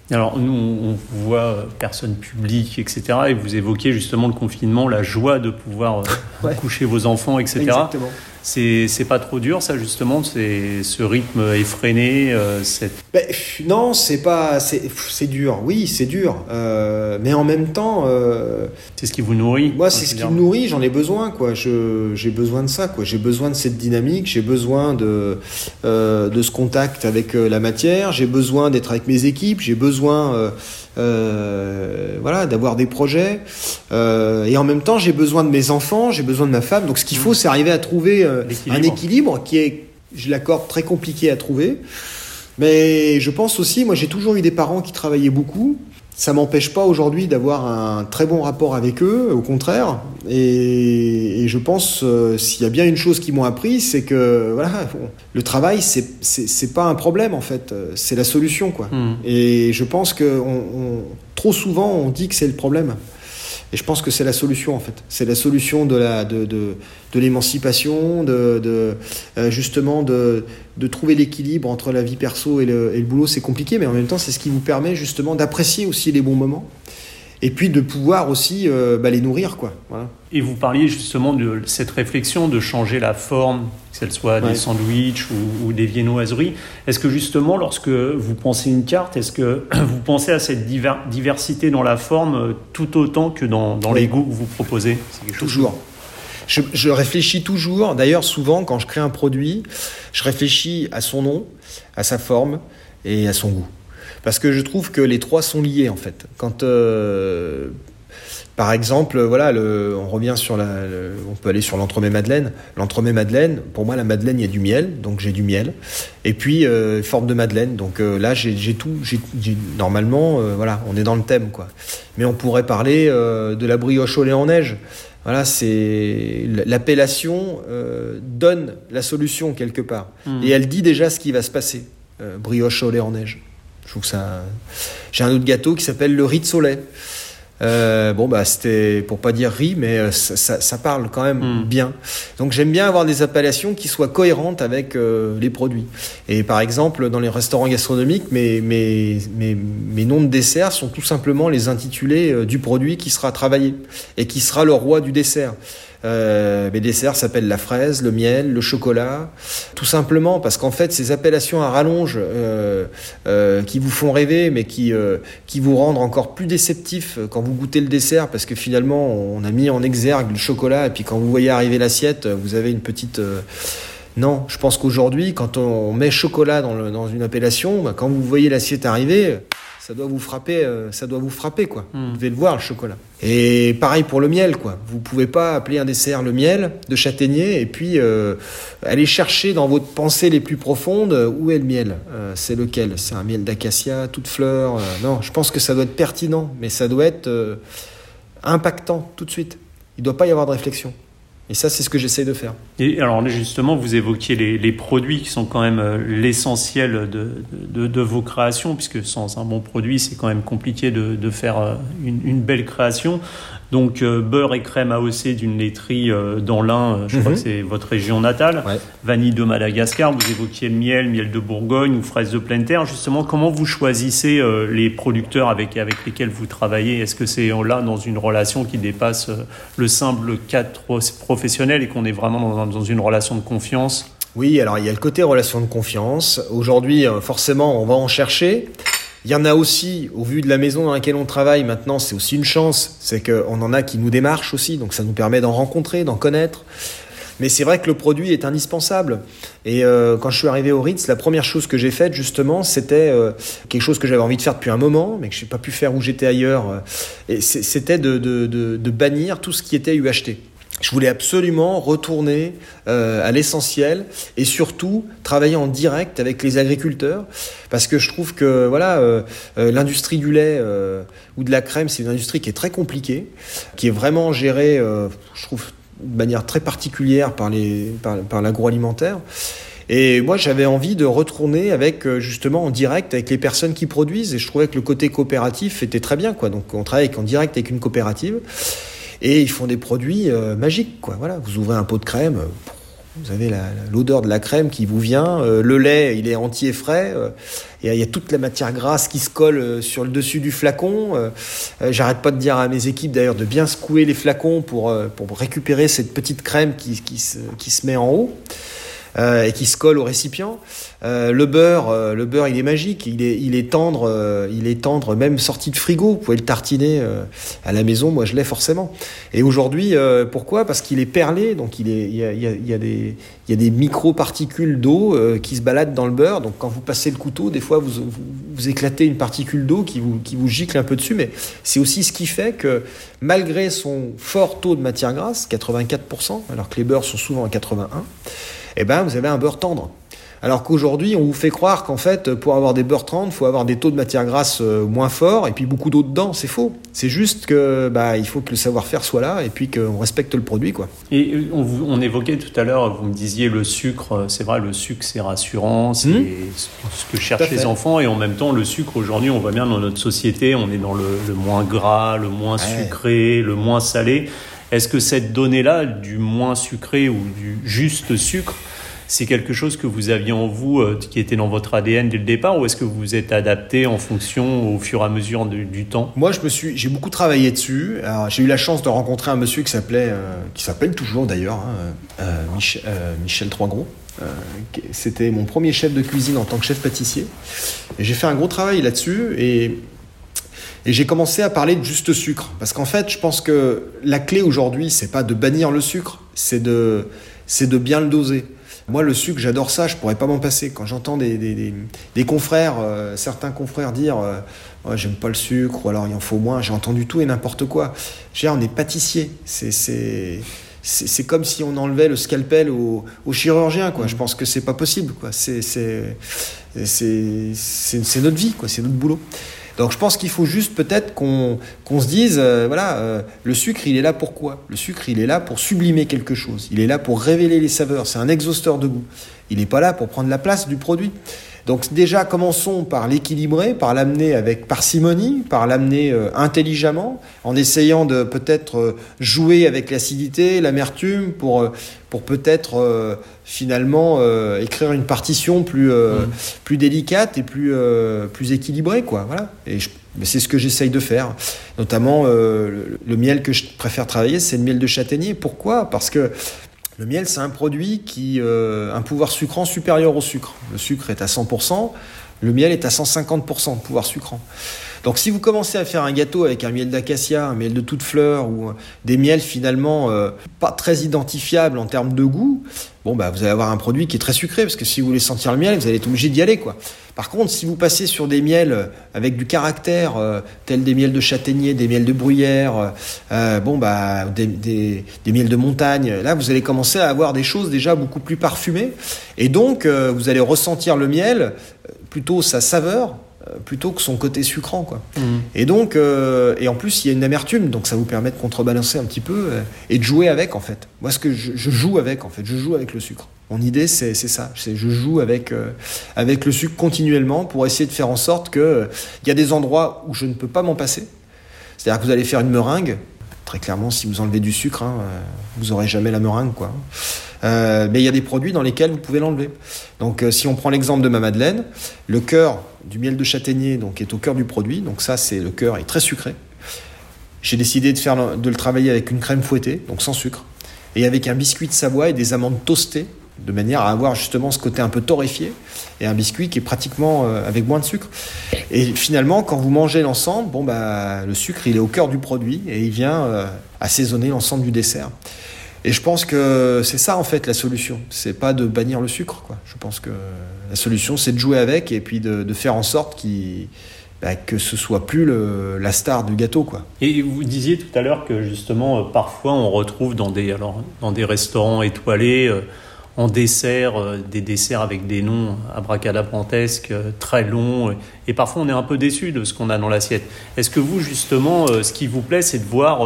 [SPEAKER 1] Alors nous, on voit euh, personne publique, etc. Et vous évoquez justement le confinement, la joie de pouvoir coucher vos enfants, etc. Exactement. C'est pas trop dur, ça, justement, c'est ce rythme effréné euh, cette...
[SPEAKER 2] Ben, non, c'est pas. C'est dur, oui, c'est dur. Euh, mais en même temps. Euh,
[SPEAKER 1] c'est ce qui vous nourrit
[SPEAKER 2] Moi, c'est ce qui me nourrit, j'en ai besoin, quoi. J'ai besoin de ça, quoi. J'ai besoin de cette dynamique, j'ai besoin de, de ce contact avec la matière, j'ai besoin d'être avec mes équipes, j'ai besoin euh, voilà, d'avoir des projets. Euh, et en même temps, j'ai besoin de mes enfants, j'ai besoin de ma femme. Donc, ce qu'il faut, mmh. c'est arriver à trouver euh, un équilibre qui est, je l'accorde, très compliqué à trouver. Mais je pense aussi, moi, j'ai toujours eu des parents qui travaillaient beaucoup. Ça m'empêche pas aujourd'hui d'avoir un très bon rapport avec eux, au contraire. Et, je pense, euh, s'il y a bien une chose qu'ils m'ont appris, c'est que voilà, le travail, c'est pas un problème en fait, c'est la solution quoi. Hmm. Et je pense que on, trop souvent on dit que c'est le problème. Et je pense que c'est la solution en fait. C'est la solution de l'émancipation, de, de euh, justement de, trouver l'équilibre entre la vie perso et le boulot. C'est compliqué, mais en même temps, c'est ce qui vous permet justement d'apprécier aussi les bons moments et puis de pouvoir aussi euh, bah, les nourrir. Quoi. Voilà.
[SPEAKER 1] Et vous parliez justement de cette réflexion de changer la forme, que ce soit des sandwichs ou, des viennoiseries. Est-ce que justement, lorsque vous pensez une carte, est-ce que vous pensez à cette diversité dans la forme euh, tout autant que dans, dans les goûts que vous proposez?
[SPEAKER 2] Toujours. Je, je, réfléchis toujours, d'ailleurs souvent quand je crée un produit, je réfléchis à son nom, à sa forme et à son goût. Parce que je trouve que les trois sont liés en fait. Quand euh, par exemple, voilà, le, on revient sur la, on peut aller sur l'entremets madeleine. L'entremets madeleine, pour moi, la madeleine, il y a du miel, donc j'ai du miel. Et puis euh, forme de madeleine, donc euh, là j'ai tout. J'ai, normalement, voilà, on est dans le thème, quoi. Mais on pourrait parler de la brioche au lait en neige. Voilà, c'est l'appellation donne la solution quelque part, mmh. et elle dit déjà ce qui va se passer. brioche au lait en neige. Je trouve que ça. J'ai un autre gâteau qui s'appelle le riz de soleil. Euh, bon bah c'était pour pas dire riz mais euh, ça, ça, parle quand même hmm. bien donc j'aime bien avoir des appellations qui soient cohérentes avec euh, les produits et par exemple dans les restaurants gastronomiques mes, mes, mes, mes noms de desserts sont tout simplement les intitulés du produit qui sera travaillé et qui sera le roi du dessert euh, mes desserts s'appellent la fraise, le miel, le chocolat, tout simplement parce qu'en fait ces appellations à rallonge euh, euh, qui vous font rêver mais qui, euh, qui vous rendent encore plus déceptif quand vous goûtez le dessert parce que finalement on a mis en exergue le chocolat et puis quand vous voyez arriver l'assiette vous avez une petite... Non, je pense qu'aujourd'hui, quand on met chocolat dans, dans une appellation, bah, quand vous voyez l'assiette arriver, ça doit vous frapper, euh, ça doit vous frapper quoi. Hmm. Vous devez le voir le chocolat. Et pareil pour le miel quoi. Vous pouvez pas appeler un dessert le miel de châtaignier et puis euh, aller chercher dans votre pensée les plus profondes euh, où est le miel? c'est lequel? C'est un miel d'acacia, toute fleur. non, je pense que ça doit être pertinent, mais ça doit être impactant tout de suite. Il doit pas y avoir de réflexion. Et ça, c'est ce que j'essaie de faire.
[SPEAKER 1] Et alors justement, vous évoquiez les, produits qui sont quand même euh, l'essentiel de, vos créations, puisque sans un bon produit, c'est quand même compliqué de, faire euh, une, belle création. Donc euh, beurre et crème AOC d'une laiterie euh, dans l'Ain, euh, je crois que mhm. c'est votre région natale. Vanille de Madagascar, vous évoquiez le miel, miel de Bourgogne ou fraises de pleine terre. Justement, comment vous choisissez les producteurs avec, avec lesquels vous travaillez? Est-ce que c'est là dans une relation qui dépasse le simple cadre professionnel et qu'on est vraiment dans, dans une relation de confiance?
[SPEAKER 2] Oui, alors il y a le côté relation de confiance. Aujourd'hui, forcément, on va en chercher. Il y en a aussi, au vu de la maison dans laquelle on travaille maintenant, c'est aussi une chance, c'est qu'on en a qui nous démarchent aussi, donc ça nous permet d'en rencontrer, d'en connaître. Mais c'est vrai que le produit est indispensable. Et euh, quand je suis arrivé au Ritz, la première chose que j'ai faite, justement, c'était euh, quelque chose que j'avais envie de faire depuis un moment, mais que je n'ai pas pu faire où j'étais ailleurs. Euh, et c'était de, de, bannir tout ce qui était UHT. Je voulais absolument retourner euh, à l'essentiel et surtout travailler en direct avec les agriculteurs parce que je trouve que voilà euh, euh, l'industrie du lait ou de la crème c'est une industrie qui est très compliquée, qui est vraiment gérée, je trouve de manière très particulière par les par, par l'agroalimentaire. Et moi, j'avais envie de retourner avec justement en direct avec les personnes qui produisent. Et je trouvais que le côté coopératif était très bien, quoi. Donc, on travaille en direct avec une coopérative et ils font des produits euh, magiques. Quoi. Voilà, vous ouvrez un pot de crème, vous avez l'odeur de la crème qui vous vient, euh, le lait il est entier frais, euh, il y a toute la matière grasse qui se colle sur le dessus du flacon. J'arrête pas de dire à mes équipes d'ailleurs de bien secouer les flacons pour, pour récupérer cette petite crème qui, qui, se, qui se met en haut. Euh, et qui se colle au récipient. Euh, le beurre, euh, le beurre, il est magique, il est, il est tendre, il est tendre, même sorti de frigo. Vous pouvez le tartiner à la maison. Moi, je l'ai forcément. Et aujourd'hui, pourquoi? Parce qu'il est perlé, donc il est, il y a, il y a des, il y a des micro-particules d'eau qui se baladent dans le beurre. Donc quand vous passez le couteau, des fois vous, vous, éclatez une particule d'eau qui vous, qui vous gicle un peu dessus. Mais c'est aussi ce qui fait que malgré son fort taux de matière grasse, 84%, alors que les beurres sont souvent à 81, eh ben, vous avez un beurre tendre. Alors qu'aujourd'hui, on vous fait croire qu'en fait, pour avoir des beurre 30, il faut avoir des taux de matière grasse euh, moins forts et puis beaucoup d'eau dedans. C'est faux. C'est juste que bah, il faut que le savoir-faire soit là et puis qu'on respecte le produit. Quoi.
[SPEAKER 1] Et euh, on, on évoquait tout à l'heure, vous me disiez le sucre, euh, c'est vrai, le sucre c'est rassurant, c'est mmh. ce que cherchent les enfants et en même temps, le sucre aujourd'hui, on voit bien dans notre société, on est dans le, le moins gras, le moins sucré, le moins salé. Est-ce que cette donnée-là, du moins sucré ou du juste sucre, c'est quelque chose que vous aviez en vous, euh, qui était dans votre ADN dès le départ, ou est-ce que vous vous êtes adapté en fonction au fur et à mesure du, temps?
[SPEAKER 2] Moi, je me suis, j'ai beaucoup travaillé dessus. J'ai eu la chance de rencontrer un monsieur qui s'appelait, euh, qui s'appelle toujours d'ailleurs, hein, euh, Michel, Troisgros. C'était mon premier chef de cuisine en tant que chef pâtissier. Et j'ai fait un gros travail là-dessus et et j'ai commencé à parler de juste sucre. Parce qu'en fait, je pense que la clé aujourd'hui, c'est pas de bannir le sucre, c'est de, c'est de bien le doser. Moi, le sucre, j'adore ça, je pourrais pas m'en passer. Quand j'entends des, des, des, confrères, euh, certains confrères dire euh, j'aime pas le sucre, ou alors il en faut moins, j'ai entendu tout et n'importe quoi. J'ai on est pâtissier. C'est, c'est, c'est, comme si on enlevait le scalpel au, au chirurgien, quoi. Mmh. Je pense que c'est pas possible, quoi. C'est, c'est, c'est, c'est notre vie, quoi. C'est notre boulot. Donc je pense qu'il faut juste peut-être qu'on se dise, euh, voilà, euh, le sucre, il est là pour quoi? Le sucre, il est là pour sublimer quelque chose. Il est là pour révéler les saveurs. C'est un exhausteur de goût. Il n'est pas là pour prendre la place du produit. Donc déjà, commençons par l'équilibrer, par l'amener avec parcimonie, par l'amener euh, intelligemment, en essayant de peut-être euh, jouer avec l'acidité, l'amertume, pour, euh, pour peut-être finalement écrire une partition plus, mm. plus délicate et plus, plus équilibrée. Quoi. Voilà. Et c'est ce que j'essaye de faire. Notamment, le, le, miel que je préfère travailler, c'est le miel de châtaignier. Pourquoi? Parce que le miel, c'est un produit qui a euh, un pouvoir sucrant supérieur au sucre. Le sucre est à 100%, le miel est à 150% de pouvoir sucrant. Donc si vous commencez à faire un gâteau avec un miel d'acacia, un miel de toute fleur ou des miels finalement euh, pas très identifiables en termes de goût, bon bah vous allez avoir un produit qui est très sucré parce que si vous voulez sentir le miel, vous allez être obligé d'y aller quoi. Par contre, si vous passez sur des miels avec du caractère, euh, tels des miels de châtaignier, des miels de bruyère, euh, bon bah des, miels de montagne, là vous allez commencer à avoir des choses déjà beaucoup plus parfumées et donc vous allez ressentir le miel plutôt sa saveur euh, plutôt que son côté sucrant quoi. Mmh. Et donc euh, et en plus il y a une amertume donc ça vous permet de contrebalancer un petit peu euh, et de jouer avec en fait. Moi ce que je, joue avec en fait, je joue avec le sucre. Mon idée c'est ça, c'est je joue avec avec le sucre continuellement pour essayer de faire en sorte que il y a des endroits où je ne peux pas m'en passer. C'est-à-dire que vous allez faire une meringue, très clairement si vous enlevez du sucre, hein, vous aurez jamais la meringue quoi. Euh, mais il y a des produits dans lesquels vous pouvez l'enlever. Donc euh, si on prend l'exemple de ma madeleine, le cœur du miel de châtaignier est au cœur du produit. Donc ça, c'est le cœur est très sucré. J'ai décidé de, de le travailler avec une crème fouettée, donc sans sucre, et avec un biscuit de Savoie et des amandes toastées, de manière à avoir justement ce côté un peu torréfié, et un biscuit qui est pratiquement euh, avec moins de sucre. Et finalement, quand vous mangez l'ensemble, bon bah le sucre il est au cœur du produit et il vient assaisonner l'ensemble du dessert. Et je pense que c'est ça en fait la solution. C'est pas de bannir le sucre. Quoi. Je pense que la solution c'est de jouer avec et puis de, faire en sorte qu'il bah, que ce soit plus le, la star du gâteau. Quoi.
[SPEAKER 1] Et vous disiez tout à l'heure que justement, euh, parfois on retrouve dans des, alors, dans des restaurants étoilés, euh, en dessert, euh, des desserts avec des noms abracadabrantesques, très longs, et parfois on est un peu déçu de ce qu'on a dans l'assiette. Est-ce que vous, justement, ce qui vous plaît, c'est de voir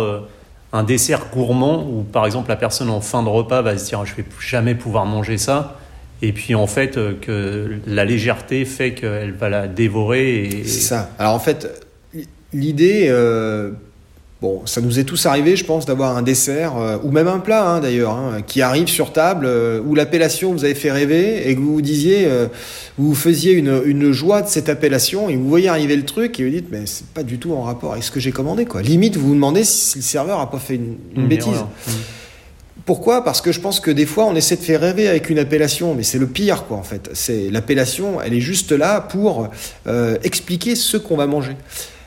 [SPEAKER 1] un dessert gourmand où, par exemple, la personne en fin de repas va se dire je vais jamais pouvoir manger ça. Et puis en fait, euh, que la légèreté fait qu'elle va la dévorer. Et...
[SPEAKER 2] C'est ça. Alors en fait, l'idée, euh, Bon, ça nous est tous arrivé, je pense, d'avoir un dessert, euh, ou même un plat hein, d'ailleurs, hein, qui arrive sur table, euh, où l'appellation vous avait fait rêver, et que vous vous disiez, euh, vous faisiez une, une, joie de cette appellation, et vous voyez arriver le truc, et vous dites, mais c'est pas du tout en rapport avec ce que j'ai commandé, quoi. Limite, vous vous demandez si le serveur a pas fait une, une bêtise. Mmh. Pourquoi? Parce que je pense que des fois, on essaie de faire rêver avec une appellation, mais c'est le pire, quoi, en fait. C'est l'appellation, elle est juste là pour expliquer ce qu'on va manger.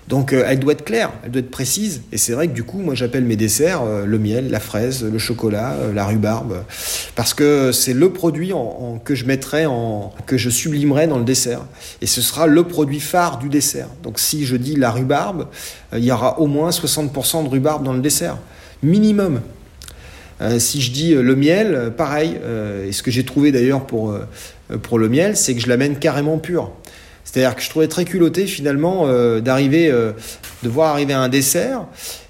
[SPEAKER 2] Donc euh, elle doit être claire, elle doit être précise. Et c'est vrai que du coup, moi j'appelle mes desserts euh, le miel, la fraise, le chocolat, euh, la rhubarbe, parce que c'est le produit que je mettrai en, que je sublimerai dans le dessert. Et ce sera le produit phare du dessert. Donc si je dis la rhubarbe, il y aura au moins 60% de rhubarbe dans le dessert, minimum. si je dis le miel, pareil. et ce que j'ai trouvé d'ailleurs pour, pour le miel, c'est que je l'amène carrément pur. C'est-à-dire que je trouvais très culotté finalement d'arriver, de voir arriver un dessert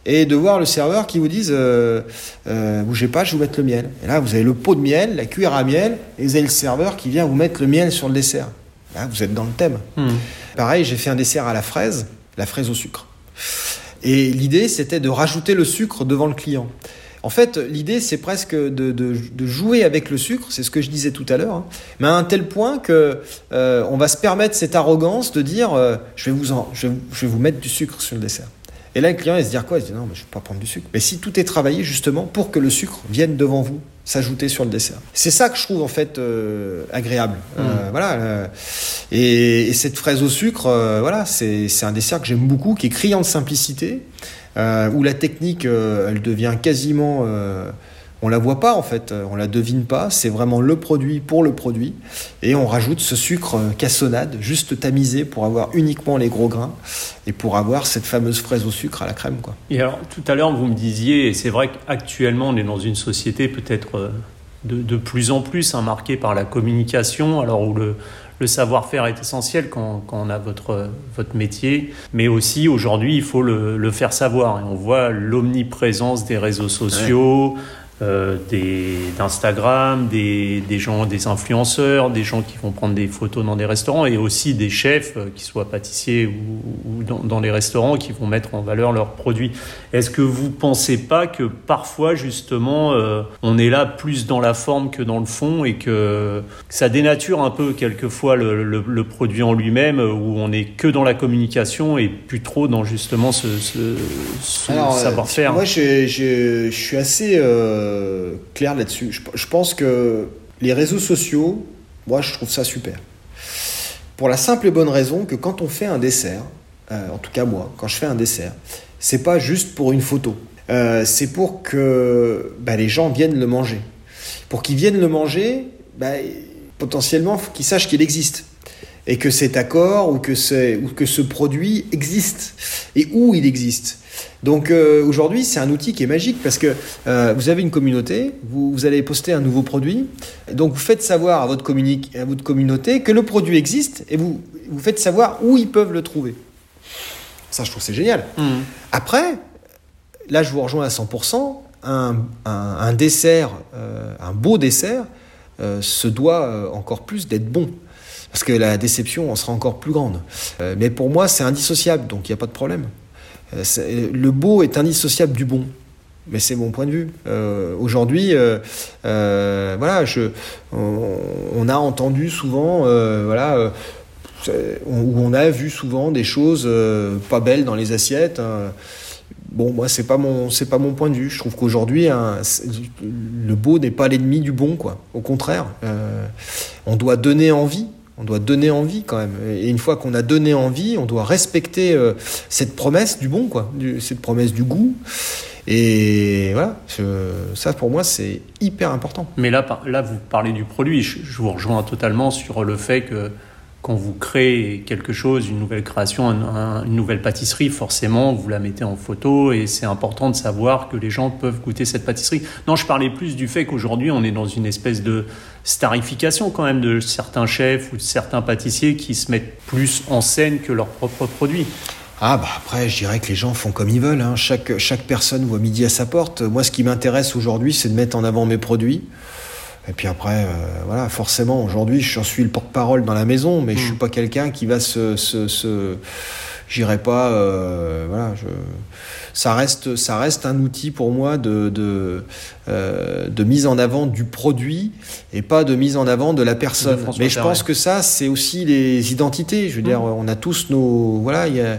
[SPEAKER 2] et de voir le serveur qui vous dise euh, euh, bougez pas, je vais vous mettre le miel. Et là, vous avez le pot de miel, la cuillère à miel, et vous avez le serveur qui vient vous mettre le miel sur le dessert. Là, vous êtes dans le thème. Hmm. Pareil, j'ai fait un dessert à la fraise, la fraise au sucre. Et l'idée, c'était de rajouter le sucre devant le client. En fait, l'idée, c'est presque de, de, jouer avec le sucre, c'est ce que je disais tout à l'heure, hein. mais à un tel point que euh, on va se permettre cette arrogance de dire euh, je, vais vous en, je, je vais vous mettre du sucre sur le dessert. Et là, le client, il se dit quoi? Il se dit non, mais je ne vais pas prendre du sucre. Mais si tout est travaillé justement pour que le sucre vienne devant vous, s'ajouter sur le dessert. C'est ça que je trouve en fait euh, agréable. Euh, mm. voilà. Euh, et, cette fraise au sucre, voilà, c'est un dessert que j'aime beaucoup, qui est criant de simplicité, où la technique, elle devient quasiment on la voit pas en fait, on la devine pas, c'est vraiment le produit pour le produit et on rajoute ce sucre cassonade juste tamisé pour avoir uniquement les gros grains et pour avoir cette fameuse fraise au sucre à la crème quoi.
[SPEAKER 1] Et alors tout à l'heure vous me disiez et c'est vrai qu'actuellement on est dans une société peut-être euh, de, plus en plus hein, marquée par la communication alors où le, savoir-faire est essentiel quand, on a votre, votre métier, mais aussi aujourd'hui il faut le, faire savoir. Et on voit l'omniprésence des réseaux sociaux, euh, d'Instagram, des, des, gens, des influenceurs, des gens qui vont prendre des photos dans des restaurants et aussi des chefs, euh, qui soient pâtissiers ou, dans, dans, les restaurants, qui vont mettre en valeur leurs produits. Est-ce que vous pensez pas que parfois justement euh, on est là plus dans la forme que dans le fond et que, ça dénature un peu quelquefois le, le, produit en lui-même où on est que dans la communication et plus trop dans justement ce, ce, savoir-faire?
[SPEAKER 2] Moi je, je, je, suis assez... Euh, clair là-dessus. Je, pense que les réseaux sociaux, moi, je trouve ça super. Pour la simple et bonne raison que quand on fait un dessert, euh, en tout cas moi, quand je fais un dessert, c'est pas juste pour une photo. Euh, c'est pour que bah, les gens viennent le manger. Pour qu'ils viennent le manger, bah, potentiellement, faut qu'ils sachent qu'il existe et que cet accord ou que, ou que ce produit existe et où il existe. Donc euh, aujourd'hui, c'est un outil qui est magique parce que euh, vous avez une communauté, vous, allez poster un nouveau produit, donc vous faites savoir à votre, à votre communauté que le produit existe et vous, vous faites savoir où ils peuvent le trouver. Ça, je trouve c'est génial. Mmh. Après, là, je vous rejoins à 100%, un, un, dessert, euh, un beau dessert, se doit encore plus d'être bon parce que la déception en sera encore plus grande. mais pour moi, c'est indissociable, donc il n'y a pas de problème. Euh, le beau est indissociable du bon. Mais c'est mon point de vue. Euh, aujourd'hui, euh, voilà, on, a entendu souvent, voilà, où on a vu souvent des choses pas belles dans les assiettes. Hein. Bon, moi, c'est pas mon, c'est pas mon point de vue. Je trouve qu'aujourd'hui, hein, le beau n'est pas l'ennemi du bon, quoi. Au contraire, on doit donner envie on doit donner envie quand même. Et une fois qu'on a donné envie, on doit respecter euh, cette promesse du bon, quoi, cette promesse du goût. Et voilà, ça pour moi c'est hyper important.
[SPEAKER 1] Mais là, là, vous parlez du produit. je vous rejoins totalement sur le fait que quand vous créez quelque chose, une nouvelle création, une nouvelle pâtisserie, forcément, vous la mettez en photo et c'est important de savoir que les gens peuvent goûter cette pâtisserie. Non, je parlais plus du fait qu'aujourd'hui, on est dans une espèce de starification quand même de certains chefs ou de certains pâtissiers qui se mettent plus en scène que leurs propres produits.
[SPEAKER 2] Ah bah après, je dirais que les gens font comme ils veulent. Hein. Chaque, chaque personne voit midi à sa porte. Moi, ce qui m'intéresse aujourd'hui, c'est de mettre en avant mes produits. Et puis après, euh, voilà, forcément, aujourd'hui, je suis le porte-parole dans la maison, mais je suis mm. pas quelqu'un qui va se, se, se j'irai pas, euh, voilà, je, ça reste, ça reste un outil pour moi de de, euh, de mise en avant du produit et pas de mise en avant de la personne. mais je pense que ça, c'est aussi les identités. Je veux dire, mm. on a tous nos, voilà, il y a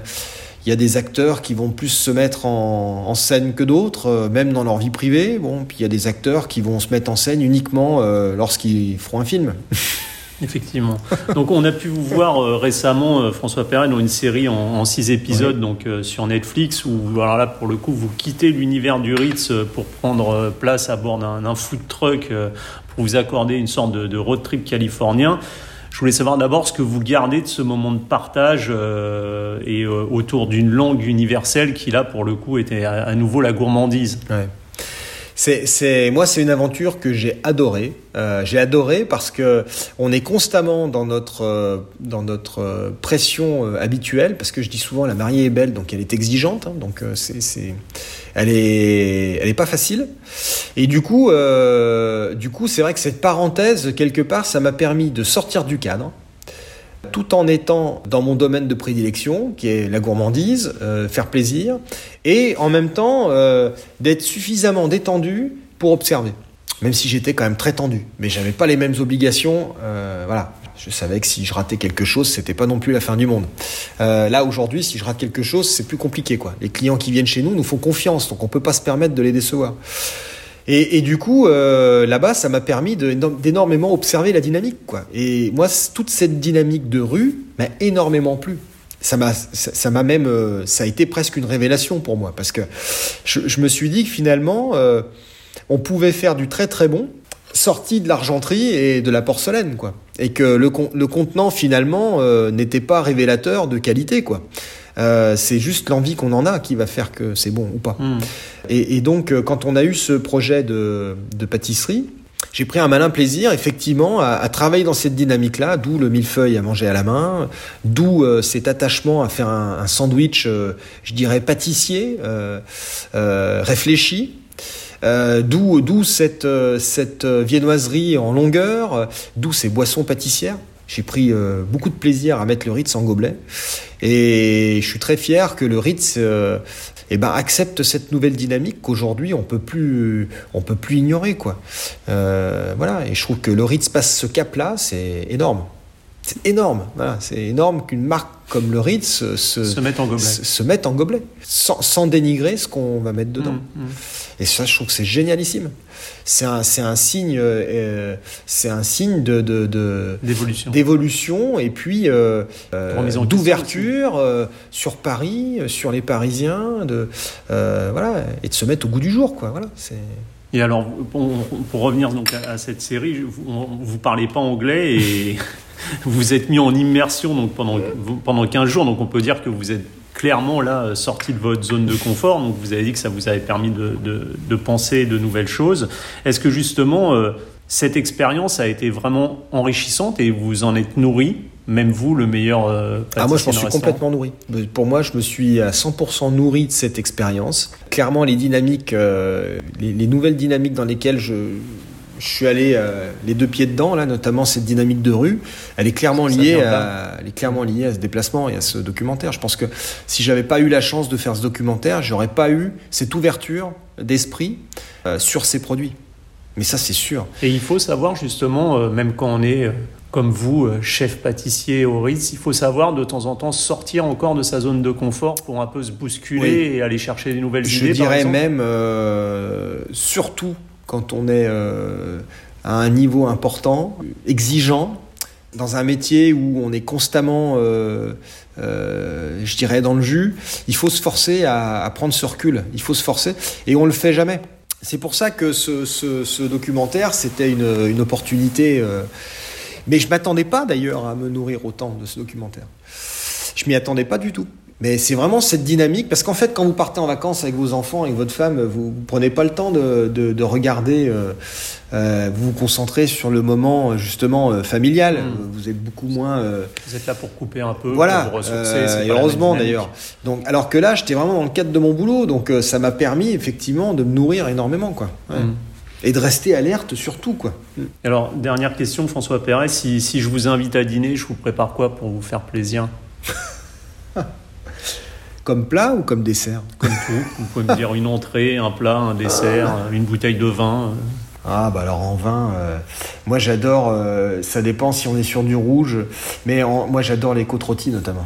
[SPEAKER 2] il y a des acteurs qui vont plus se mettre en, scène que d'autres, euh, même dans leur vie privée. Bon, puis il y a des acteurs qui vont se mettre en scène uniquement euh, lorsqu'ils feront un film.
[SPEAKER 1] Effectivement. Donc on a pu vous voir euh, récemment, François Perrin, dans une série en, six épisodes donc sur Netflix, où alors là pour le coup vous quittez l'univers du Ritz pour prendre place à bord d'un food truck pour vous accorder une sorte de, de road trip californien. Je voulais savoir d'abord ce que vous gardez de ce moment de partage euh, et euh, autour d'une langue universelle qui là pour le coup était à, nouveau la gourmandise.
[SPEAKER 2] C'est, moi, c'est une aventure que j'ai adorée. Euh, j'ai adoré parce que on est constamment dans notre, euh, dans notre euh, pression habituelle. Parce que je dis souvent, la mariée est belle, donc elle est exigeante. Hein, donc c'est, c'est, elle est, elle est pas facile. Et du coup, du coup, c'est vrai que cette parenthèse quelque part, ça m'a permis de sortir du cadre tout en étant dans mon domaine de prédilection, qui est la gourmandise, euh, faire plaisir, et en même temps euh, d'être suffisamment détendu pour observer. Même si j'étais quand même très tendu, mais j'avais pas les mêmes obligations. Euh, voilà, je savais que si je ratais quelque chose, c'était pas non plus la fin du monde. Là aujourd'hui, si je rate quelque chose, c'est plus compliqué quoi. Les clients qui viennent chez nous nous font confiance, donc on peut pas se permettre de les décevoir. Et, du coup, euh, là-bas, ça m'a permis d'énormément observer la dynamique. Quoi. Et moi, toute cette dynamique de rue m'a énormément plu. Ça m'a, même, euh, ça a été presque une révélation pour moi, parce que je, me suis dit que finalement, euh, on pouvait faire du très très bon, sorti de l'argenterie et de la porcelaine, quoi. Et que le, le contenant finalement n'était pas révélateur de qualité, quoi. Euh, c'est juste l'envie qu'on en a qui va faire que c'est bon ou pas. Mm. Et, et, donc, euh, quand on a eu ce projet de, de pâtisserie, j'ai pris un malin plaisir, effectivement, à, à travailler dans cette dynamique-là, d'où le millefeuille à manger à la main, d'où euh, cet attachement à faire un, un sandwich, euh, je dirais, pâtissier, euh, réfléchi. d'où d'où cette, cette viennoiserie en longueur, d'où ces boissons pâtissières. J'ai pris euh, beaucoup de plaisir à mettre le Ritz en gobelet. Et je suis très fier que le Ritz euh, eh ben, accepte cette nouvelle dynamique qu'aujourd'hui on peut plus on peut plus ignorer quoi. Euh, voilà et je trouve que le Ritz passe ce cap là c'est énorme. C'est énorme, voilà, c'est énorme qu'une marque comme le Ritz se,
[SPEAKER 1] se mette en gobelet,
[SPEAKER 2] se, se mette en gobelet sans, sans, dénigrer ce qu'on va mettre dedans. Mmh, mmh. Et ça, je trouve que c'est génialissime. C'est un, c'est un signe, euh, c'est un signe de,
[SPEAKER 1] d'évolution.
[SPEAKER 2] d'évolution et puis euh, d'ouverture euh, sur Paris, sur les Parisiens, de voilà, et de se mettre au goût du jour, quoi. Voilà, c'est.
[SPEAKER 1] Et alors, pour, pour revenir donc à, à cette série, vous, vous parlez pas anglais et vous êtes mis en immersion donc pendant, pendant 15 jours, donc on peut dire que vous êtes clairement là sorti de votre zone de confort. Donc vous avez dit que ça vous avait permis de, de, de penser de nouvelles choses. Est-ce que justement euh, cette expérience a été vraiment enrichissante et vous en êtes nourri même vous, le meilleur euh,
[SPEAKER 2] Ah moi, je m'en suis complètement nourri. Pour moi, je me suis à 100% nourri de cette expérience. Clairement, les dynamiques, euh, les, les, nouvelles dynamiques dans lesquelles je, je suis allé euh, les deux pieds dedans, là, notamment cette dynamique de rue, elle est clairement liée, à, elle est clairement liée à ce déplacement et à ce documentaire. Je pense que si j'avais pas eu la chance de faire ce documentaire, j'aurais pas eu cette ouverture d'esprit euh, sur ces produits. Mais ça, c'est sûr.
[SPEAKER 1] Et il faut savoir justement, euh, même quand on est comme vous, chef pâtissier au Ritz, il faut savoir de temps en temps sortir encore de sa zone de confort pour un peu se bousculer oui. et aller chercher des nouvelles
[SPEAKER 2] Je
[SPEAKER 1] idées.
[SPEAKER 2] Je dirais même, euh, surtout quand on est euh, à un niveau important, exigeant, dans un métier où on est constamment, euh, euh, je dirais, dans le jus, il faut se forcer à, prendre ce recul. Il faut se forcer et on le fait jamais. C'est pour ça que ce, documentaire, c'était une, opportunité. Mais je m'attendais pas d'ailleurs à me nourrir autant de ce documentaire. Je m'y attendais pas du tout. Mais c'est vraiment cette dynamique, parce qu'en fait, quand vous partez en vacances avec vos enfants, avec votre femme, vous ne prenez pas le temps de, de, de regarder, euh, euh, vous vous concentrez sur le moment justement euh, familial. Mmh. Vous êtes beaucoup moins.
[SPEAKER 1] Vous êtes là pour couper un peu,
[SPEAKER 2] voilà,
[SPEAKER 1] pour vous ressourcer.
[SPEAKER 2] et heureusement d'ailleurs. Donc, alors que là, j'étais vraiment dans le cadre de mon boulot, donc ça m'a permis effectivement de me nourrir énormément, quoi. Ouais. Mmh. Et de rester alerte surtout, quoi.
[SPEAKER 1] Alors, dernière question, François Perret, si, si je vous invite à dîner, je vous prépare quoi pour vous faire plaisir?
[SPEAKER 2] comme plat ou comme dessert?
[SPEAKER 1] Comme tout. Vous pouvez me dire une entrée, un plat, un dessert, une bouteille de vin.
[SPEAKER 2] Ah bah alors en vin, euh, moi j'adore, euh, ça dépend si on est sur du rouge, mais en, moi j'adore les côtes rôties notamment.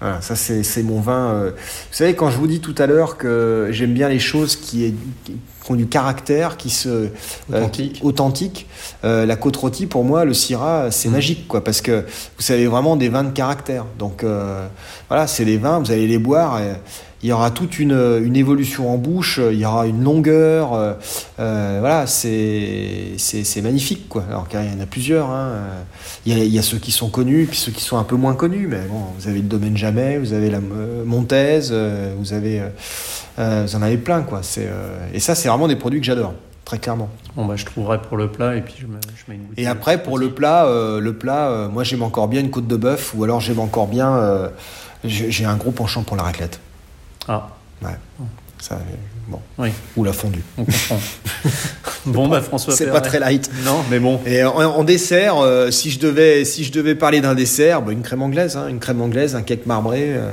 [SPEAKER 2] Voilà, ça c'est mon vin. Euh. Vous savez, quand je vous dis tout à l'heure que j'aime bien les choses qui, est, qui, ont du caractère, qui se
[SPEAKER 1] authentique,
[SPEAKER 2] euh, authentique euh, la côte rôtie pour moi, le syrah, c'est mmh. magique quoi, parce que vous savez vraiment des vins de caractère. Donc voilà, c'est les vins, vous allez les boire. Et, il y aura toute une, une, évolution en bouche, il y aura une longueur, euh, euh, voilà, c'est magnifique quoi. Alors qu'il y en a plusieurs, hein. il, y a, il, y a, ceux qui sont connus, puis ceux qui sont un peu moins connus, mais bon, vous avez le domaine Jamais, vous avez la euh, Montez, vous avez Euh, vous en avez plein, quoi. C'est, euh, et ça, c'est vraiment des produits que j'adore, très clairement.
[SPEAKER 1] Bon, bah, je trouverai pour le plat et puis je, me, je mets une bouteille.
[SPEAKER 2] Et après, pour le plat, euh, le plat, moi j'aime encore bien une côte de bœuf, ou alors j'aime encore bien. j'ai un gros penchant pour la raclette.
[SPEAKER 1] Ah,
[SPEAKER 2] Ouais. Ça, bon.
[SPEAKER 1] oui,
[SPEAKER 2] Ou la fondue.
[SPEAKER 1] on comprend. bon, bah, François
[SPEAKER 2] C'est pas très light.
[SPEAKER 1] Non, mais bon.
[SPEAKER 2] Et en, en dessert, euh, si je devais, si je devais parler d'un dessert, bah, une crème anglaise, hein, une crème anglaise, un cake marbré, euh,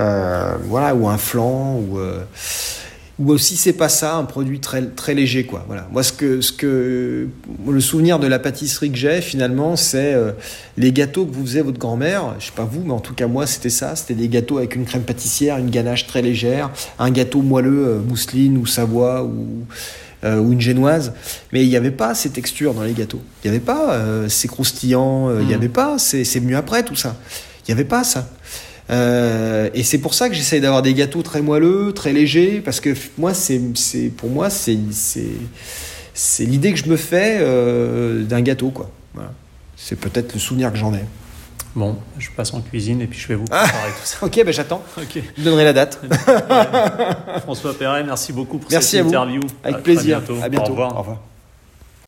[SPEAKER 2] euh, voilà, ou un flan, ou ou aussi c'est pas ça, un produit très très léger, quoi. Voilà. Moi, ce que ce que le souvenir de la pâtisserie que j'ai finalement, c'est euh, les gâteaux que vous faisait votre grand-mère. Je sais pas vous, mais en tout cas moi, c'était ça. C'était des gâteaux avec une crème pâtissière, une ganache très légère, un gâteau moelleux, euh, mousseline ou Savoie ou euh, ou une génoise, mais il n'y avait pas ces textures dans les gâteaux. Il n'y avait pas ces croustillants, il n'y
[SPEAKER 1] Mm.
[SPEAKER 2] avait pas, c'est venu après tout ça. Il n'y avait pas ça. Euh, et c'est pour ça que j'essaye d'avoir des gâteaux très moelleux, très légers, parce que moi, c'est, c'est, pour moi, c'est, c'est, c'est l'idée que je me fais euh, d'un gâteau, quoi. Voilà. C'est peut-être le souvenir que j'en ai.
[SPEAKER 1] Bon, je passe en cuisine et puis je vais vous préparer tout ça.
[SPEAKER 2] Ok, ben j'attends.
[SPEAKER 1] Ok.
[SPEAKER 2] Je vous donnerai la date.
[SPEAKER 1] François Perret, merci beaucoup pour
[SPEAKER 2] Merci
[SPEAKER 1] cette
[SPEAKER 2] à vous.
[SPEAKER 1] interview.
[SPEAKER 2] Avec
[SPEAKER 1] À
[SPEAKER 2] plaisir.
[SPEAKER 1] bientôt.
[SPEAKER 2] À bientôt.
[SPEAKER 1] Au revoir.
[SPEAKER 2] Au revoir.